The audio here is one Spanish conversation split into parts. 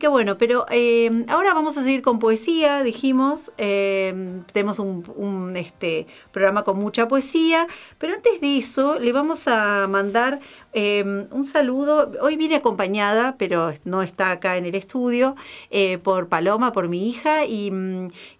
que bueno, pero eh, ahora vamos a seguir con poesía, dijimos. Eh, tenemos un, este, programa con mucha poesía, pero antes de eso le vamos a mandar eh, un saludo. Hoy viene acompañada, pero no está acá en el estudio, por Paloma, por mi hija, y,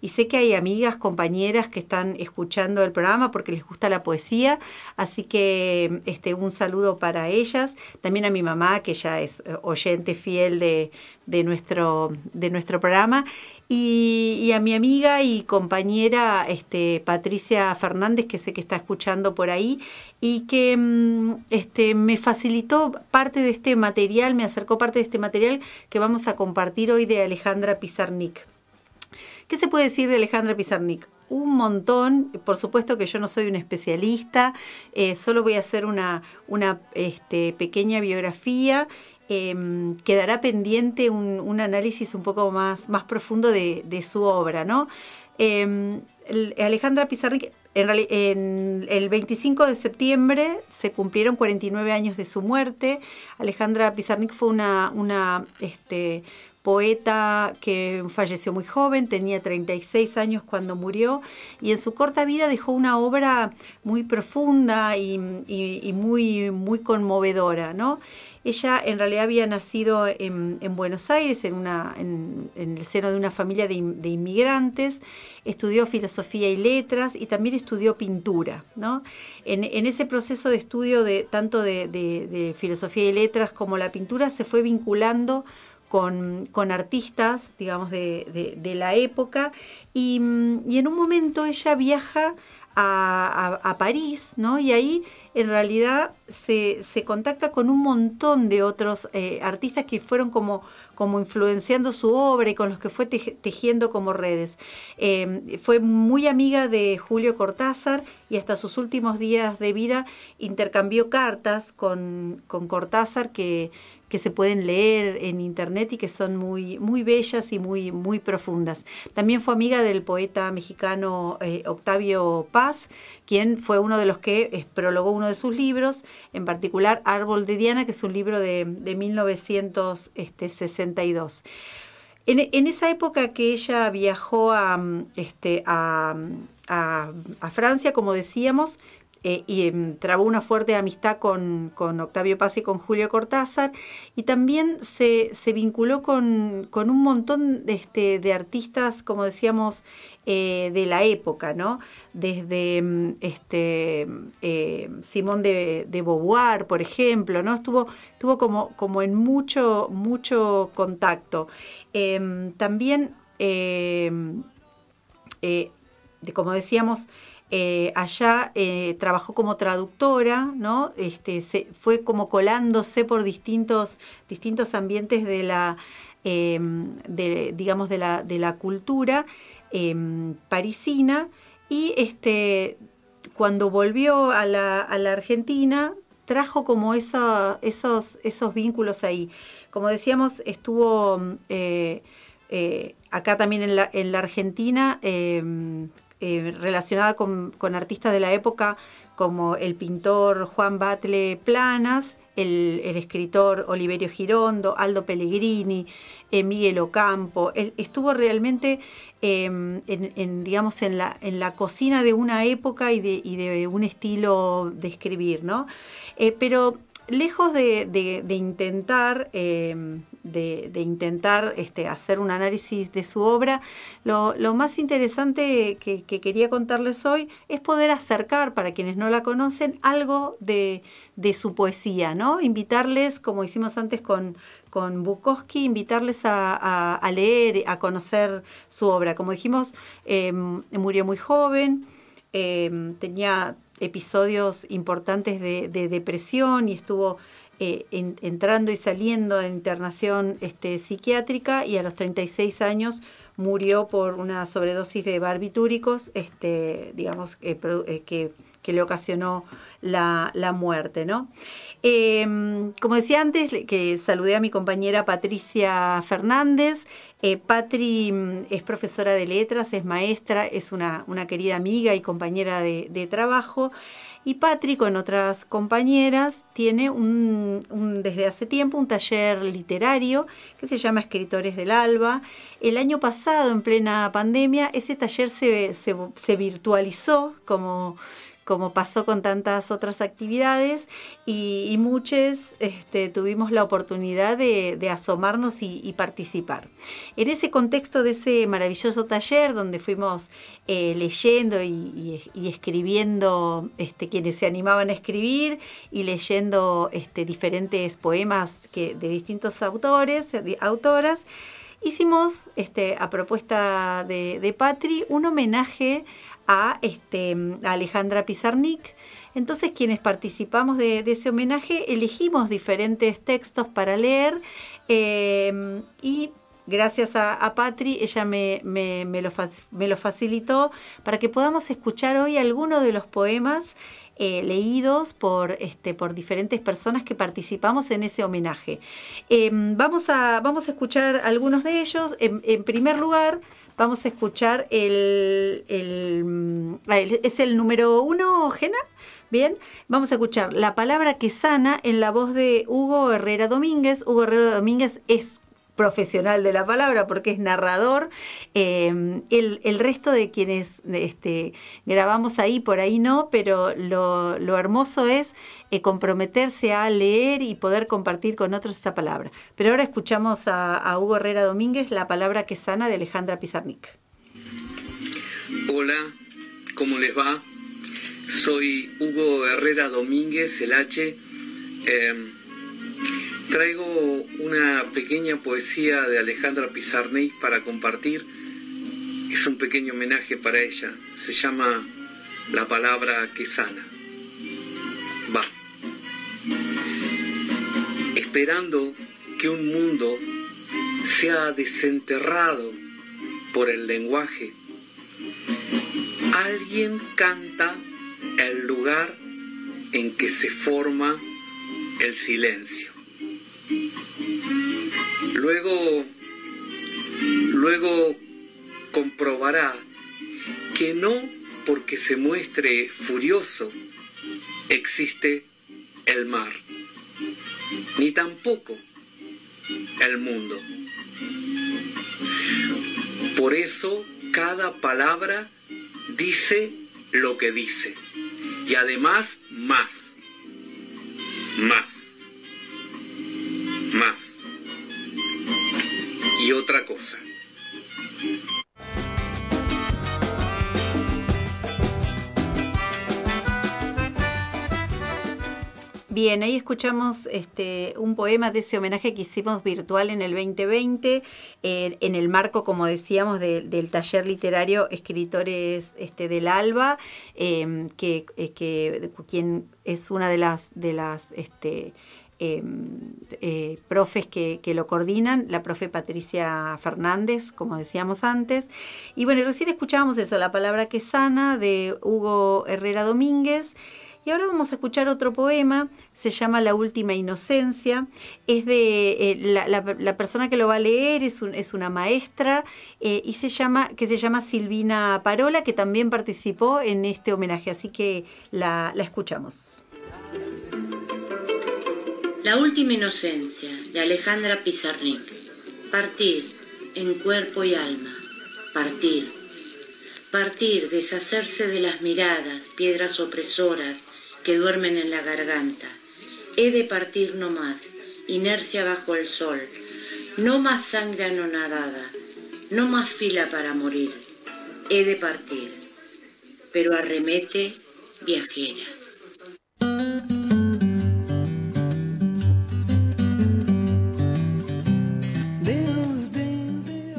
y, sé que hay amigas, compañeras que están escuchando el programa porque les gusta la poesía, así que este, un saludo para ellas. También a mi mamá, que ya es oyente fiel de de nuestro, de nuestro programa. Y, a mi amiga y compañera este, Patricia Fernández, que sé que está escuchando por ahí, y que mm, este, me facilitó parte de este material, me acercó parte de este material que vamos a compartir hoy de Alejandra Pizarnik. ¿Qué se puede decir de Alejandra Pizarnik? un montón. Por supuesto que yo no soy un especialista, eh, solo voy a hacer una, una este, pequeña biografía Em, quedará pendiente un, análisis un poco más, más profundo de, su obra, ¿no? Em, Alejandra Pizarnik, en, el 25 de septiembre se cumplieron 49 años de su muerte. Alejandra Pizarnik fue una, una este, poeta que falleció muy joven, tenía 36 años cuando murió y en su corta vida dejó una obra muy profunda y, muy, muy conmovedora. ¿no? Ella en realidad había nacido en, Buenos Aires, en, una, en, el seno de una familia de, inmigrantes, estudió filosofía y letras y también estudió pintura. ¿no? En, ese proceso de estudio de, tanto de, filosofía y letras como la pintura se fue vinculando con, artistas, digamos, de, la época y, en un momento ella viaja a, París, ¿no? Y ahí en realidad se, contacta con un montón de otros eh, artistas que fueron como, influenciando su obra y con los que fue tejiendo como redes. Eh, fue muy amiga de Julio Cortázar y hasta sus últimos días de vida intercambió cartas con, con Cortázar que, que se pueden leer en internet y que son muy, muy bellas y muy, muy profundas. También fue amiga del poeta mexicano eh, Octavio Paz, quien fue uno de los que eh, prologó uno de sus libros, en particular Árbol de Diana, que es un libro de, 1962. En, en, esa época que ella viajó a, este, Francia, como decíamos, eh, y em, trabó una fuerte amistad con, Octavio Paz y con Julio Cortázar, y también se, vinculó con, un montón de, este, de artistas, como decíamos, eh, de la época, ¿no? Desde em, este, eh, Simón de, Beauvoir, por ejemplo, ¿no? Estuvo, estuvo como, como en mucho, mucho contacto. Em, también, como decíamos, eh, allá eh, trabajó como traductora, ¿no? Este, fue como colándose por distintos, distintos ambientes de la, em, digamos, de la, de la cultura em, parisina y este, cuando volvió a la, Argentina trajo como esos, esos vínculos ahí. Como decíamos, estuvo eh, acá también en la, en la Argentina em, eh, relacionada con, artistas de la época como el pintor Juan Batle Planas, el, escritor Oliverio Girondo, Aldo Pellegrini, eh, Miguel Ocampo. estuvo realmente em, en, digamos, en la, en la cocina de una época y de, de un estilo de escribir, ¿no? Eh, pero lejos de, intentar, de, intentar este, hacer un análisis de su obra, lo, más interesante que, quería contarles hoy es poder acercar, para quienes no la conocen, algo de, su poesía, ¿no? Invitarles, como hicimos antes con, con Bukowski, invitarles a, leer, a conocer su obra. Como dijimos, em, murió muy joven, em, tenía episodios importantes de, depresión y estuvo eh, entrando y saliendo de internación este, psiquiátrica y a los 36 años murió por una sobredosis de barbitúricos, este, digamos, eh, que que le ocasionó la, muerte, ¿no? Em, como decía antes, que saludé a mi compañera Patricia Fernández. Eh, Patri mm, es profesora de letras, es maestra, es una, querida amiga y compañera de, trabajo. Y Patri, con otras compañeras, tiene un, desde hace tiempo un taller literario que se llama Escritores del Alba. El año pasado, en plena pandemia, ese taller se, se virtualizó como como pasó con tantas otras actividades, y, muchos este, tuvimos la oportunidad de, asomarnos y, participar. En ese contexto de ese maravilloso taller donde fuimos eh, leyendo y, escribiendo este, quienes se animaban a escribir y leyendo este, diferentes poemas que, de distintos autores, autoras, hicimos este, a propuesta de Patri un homenaje a, este, Alejandra Pizarnik. Entonces quienes participamos de, ese homenaje elegimos diferentes textos para leer eh, y gracias a, Patri, ella me, me, lo, facilitó para que podamos escuchar hoy algunos de los poemas eh, leídos por, este, por diferentes personas que participamos en ese homenaje. A, vamos a escuchar algunos de ellos. en primer lugar, Vamos a escuchar el, ah, es el número uno, Jena. Bien, vamos a escuchar la palabra que sana en la voz de Hugo Herrera Domínguez. Hugo Herrera Domínguez es profesional de la palabra porque es narrador. Em, el, resto de quienes este, grabamos ahí, por ahí no, pero lo, hermoso es eh, comprometerse a leer y poder compartir con otros esa palabra. Pero ahora escuchamos a, Hugo Herrera Domínguez, la palabra que sana de Alejandra Pizarnik. Hola, ¿cómo les va? Soy Hugo Herrera Domínguez, el H. Em, Traigo una pequeña poesía de Alejandra Pizarnik para compartir. Es un pequeño homenaje para ella. Se llama La palabra que sana. Va. Esperando que un mundo sea desenterrado por el lenguaje, alguien canta el lugar en que se forma el silencio. Luego, luego comprobará que no porque se muestre furioso existe el mar, ni tampoco el mundo. Por eso cada palabra dice lo que dice y además más, más, Bien, ahí escuchamos este, un poema de ese homenaje que hicimos virtual en el 2020, eh, en el marco, como decíamos, del taller literario Escritores este, del Alba, em, que, eh, que, quien es una de las, de las este, Em, eh, profes que, lo coordinan, la profe Patricia Fernández, como decíamos antes. Y bueno, recién escuchábamos eso, la palabra que sana de Hugo Herrera Domínguez. Y ahora vamos a escuchar otro poema, se llama La Última Inocencia. Es de eh, la, persona que lo va a leer es, una maestra eh, y se llama, que se llama Silvina Parola, que también participó en este homenaje. Así que la, la escuchamos. La última inocencia de Alejandra Pizarnik. Partir en cuerpo y alma. Partir. Partir, deshacerse de las miradas, piedras opresoras que duermen en la garganta. He de partir no más, inercia bajo el sol. No más sangre anonadada, no más fila para morir. He de partir, pero arremete viajera.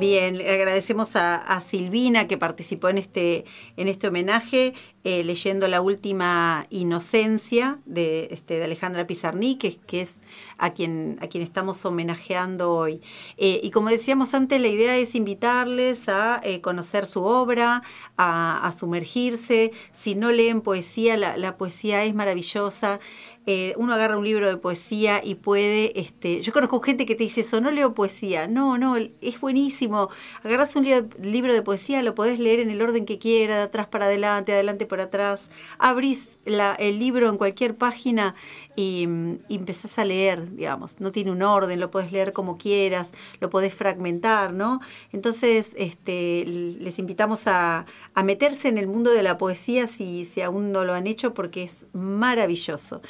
Bien, agradecemos a, Silvina que participó en este, en este homenaje, eh, leyendo La Última Inocencia de, este, de Alejandra Pizarnik, que, es a quien, a quien estamos homenajeando hoy. Eh, y como decíamos antes, la idea es invitarles a eh, conocer su obra, a, sumergirse. Si no leen poesía, la, la poesía es maravillosa. Eh, uno agarra un libro de poesía y puede, este, yo conozco gente que te dice eso, no leo poesía, no, no, es buenísimo, agarras un libro de poesía, lo podés leer en el orden que quiera, de atrás para adelante, adelante por atrás, abrís el libro en cualquier página y, empezás a leer, digamos, no tiene un orden, lo podés leer como quieras, lo podés fragmentar, ¿no? Entonces, este, les invitamos a, meterse en el mundo de la poesía si, si aún no lo han hecho porque es maravilloso.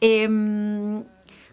Em,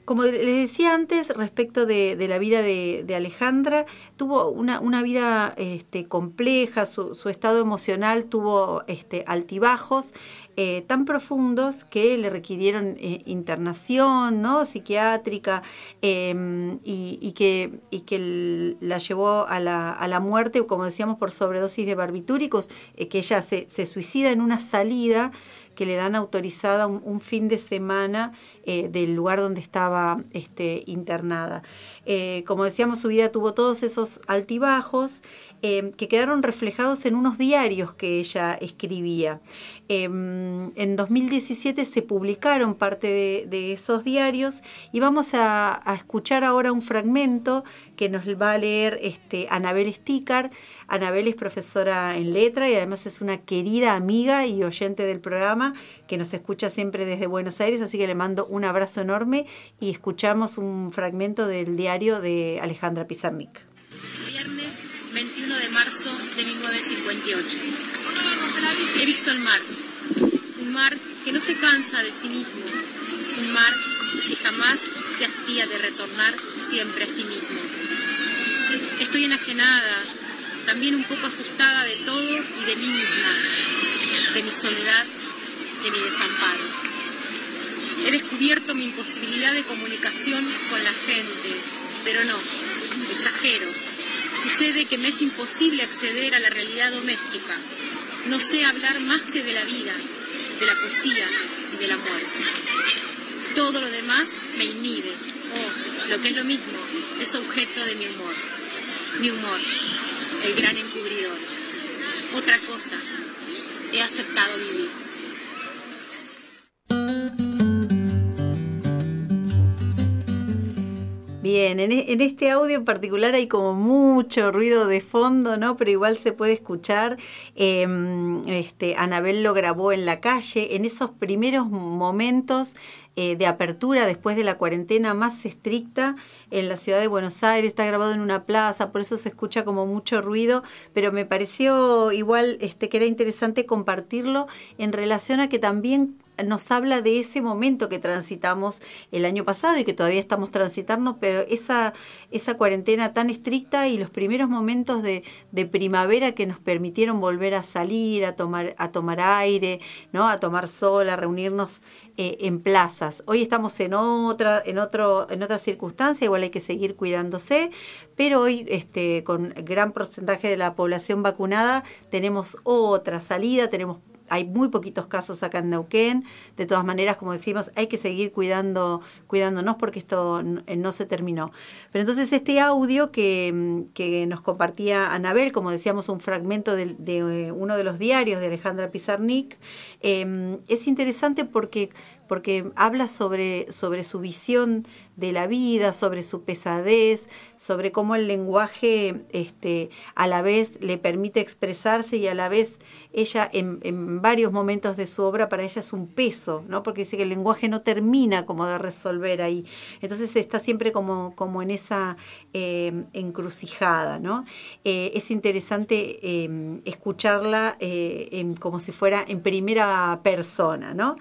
como les decía antes, respecto de, la vida de, Alejandra, tuvo una, vida este, compleja, su, estado emocional tuvo este, altibajos eh, tan profundos que le requirieron eh, internación ¿no? psiquiátrica em, y, que, y que la llevó a la, a la, muerte, como decíamos, por sobredosis de barbitúricos, eh, que ella se, se suicida en una salida que le dan autorizada un, fin de semana eh, del lugar donde estaba este, internada. Eh, como decíamos, su vida tuvo todos esos altibajos eh, que quedaron reflejados en unos diarios que ella escribía. en 2017 se publicaron parte de, esos diarios y vamos a, escuchar ahora un fragmento que nos va a leer este, Anabel Sticar. Anabel es profesora en letra y además es una querida amiga y oyente del programa que nos escucha siempre desde Buenos Aires, así que le mando un abrazo enorme y escuchamos un fragmento del diario de Alejandra Pizarnik. Viernes 21 de marzo de 1958. He visto el mar, un mar que no se cansa de sí mismo, un mar que jamás se hastía de retornar siempre a sí mismo. Estoy enajenada también un poco asustada de todo y de mí misma, de mi soledad, de mi desamparo. He descubierto mi imposibilidad de comunicación con la gente, pero no, exagero. Sucede que me es imposible acceder a la realidad doméstica. No sé hablar más que de la vida, de la poesía y del amor. Todo lo demás me inhibe, o, lo que es lo mismo, es objeto de mi humor. Mi humor, el gran encubridor. Otra cosa, he aceptado vivir. Bien, e, en, este audio en particular hay como mucho ruido de fondo, ¿no? Pero igual se puede escuchar. Em, este, Anabel lo grabó en la calle, en esos primeros momentos eh, de apertura después de la cuarentena más estricta en la ciudad de Buenos Aires, está grabado en una plaza, por eso se escucha como mucho ruido, pero me pareció igual este, que era interesante compartirlo en relación a que también nos habla de ese momento que transitamos el año pasado y que todavía estamos transitando, pero esa, esa cuarentena tan estricta y los primeros momentos de, primavera que nos permitieron volver a salir, a tomar, a tomar aire, ¿no? a tomar sol, a reunirnos eh, en plazas. Hoy estamos en otra, en otro, en otra circunstancia, igual hay que seguir cuidándose, pero hoy este, con gran porcentaje de la población vacunada tenemos otra salida, tenemos hay muy poquitos casos acá en Neuquén. De todas maneras, como decimos, hay que seguir cuidando, cuidándonos porque esto no, se terminó. Pero entonces este audio que, que, nos compartía Anabel, como decíamos, un fragmento de, eh, uno de los diarios de Alejandra Pizarnik, eh, es interesante porque porque habla sobre, sobre su visión de la vida, sobre su pesadez, sobre cómo el lenguaje este, a la vez le permite expresarse y a la vez ella en, varios momentos de su obra para ella es un peso, ¿no? porque dice que el lenguaje no termina como de resolver ahí. Entonces está siempre como, como en esa eh, encrucijada. ¿no? Eh, es interesante eh, escucharla como si fuera en primera persona. ¿no?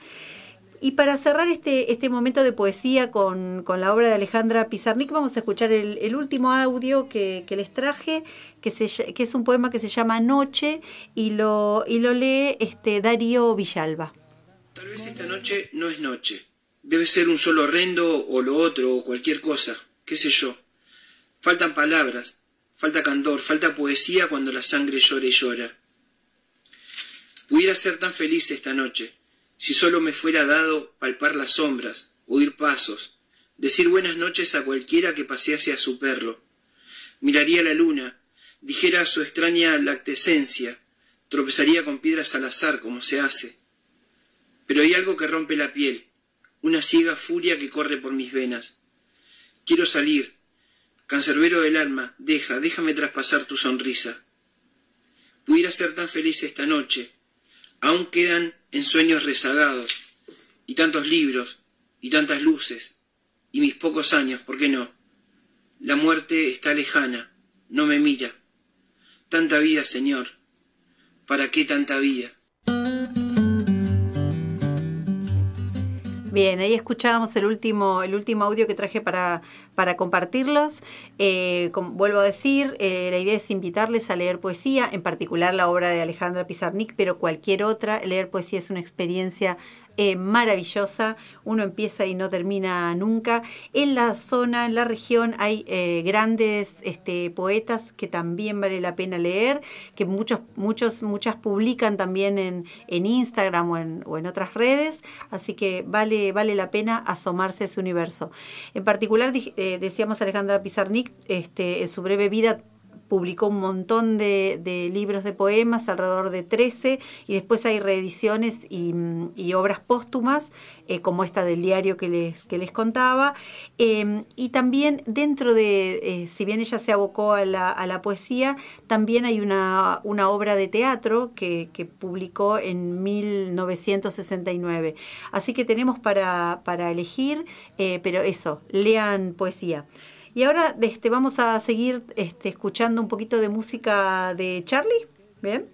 Y para cerrar este, este momento de poesía con, la obra de Alejandra Pizarnik, vamos a escuchar el, último audio que, les traje, que, que es un poema que se llama Noche y lo, y lo lee este, Darío Villalba. Tal vez esta noche no es noche. Debe ser un solo horrendo o lo otro o cualquier cosa, qué sé yo. Faltan palabras, falta candor, falta poesía cuando la sangre llora y llora. Pudiera ser tan feliz esta noche si solo me fuera dado palpar las sombras, oír pasos, decir buenas noches a cualquiera que pasease a su perro. Miraría la luna, dijera su extraña lactescencia, tropezaría con piedras al azar como se hace. Pero hay algo que rompe la piel, una ciega furia que corre por mis venas. Quiero salir. Cancerbero del alma, deja, déjame traspasar tu sonrisa. Pudiera ser tan feliz esta noche. Aún quedan ensueños rezagados, y tantos libros, y tantas luces, y mis pocos años, ¿por qué no? La muerte está lejana, no me mira. Tanta vida, Señor. ¿Para qué tanta vida? Bien, ahí escuchábamos el último, el último audio que traje para, para compartirlos. Eh, vuelvo a decir, eh, la idea es invitarles a leer poesía, en particular la obra de Alejandra Pizarnik, pero cualquier otra. Leer poesía es una experiencia eh, maravillosa, uno empieza y no termina nunca. En la zona, en la región, hay eh, grandes este, poetas que también vale la pena leer, que muchos, muchos, muchas publican también en, en Instagram o en, o en, otras redes, así que vale, vale la pena asomarse a ese universo. En particular, eh, decíamos Alejandra Pizarnik, este, en su breve vida publicó un montón de, libros de poemas, alrededor de 13, y después hay reediciones y, obras póstumas, eh, como esta del diario que les, que les contaba. Em, y también dentro de, eh, si bien ella se abocó a la, poesía, también hay una, obra de teatro que, publicó en 1969. Así que tenemos para, para elegir, eh, pero eso, lean poesía. Y ahora este, vamos a seguir este, escuchando un poquito de música de Charlie. ¿Bien?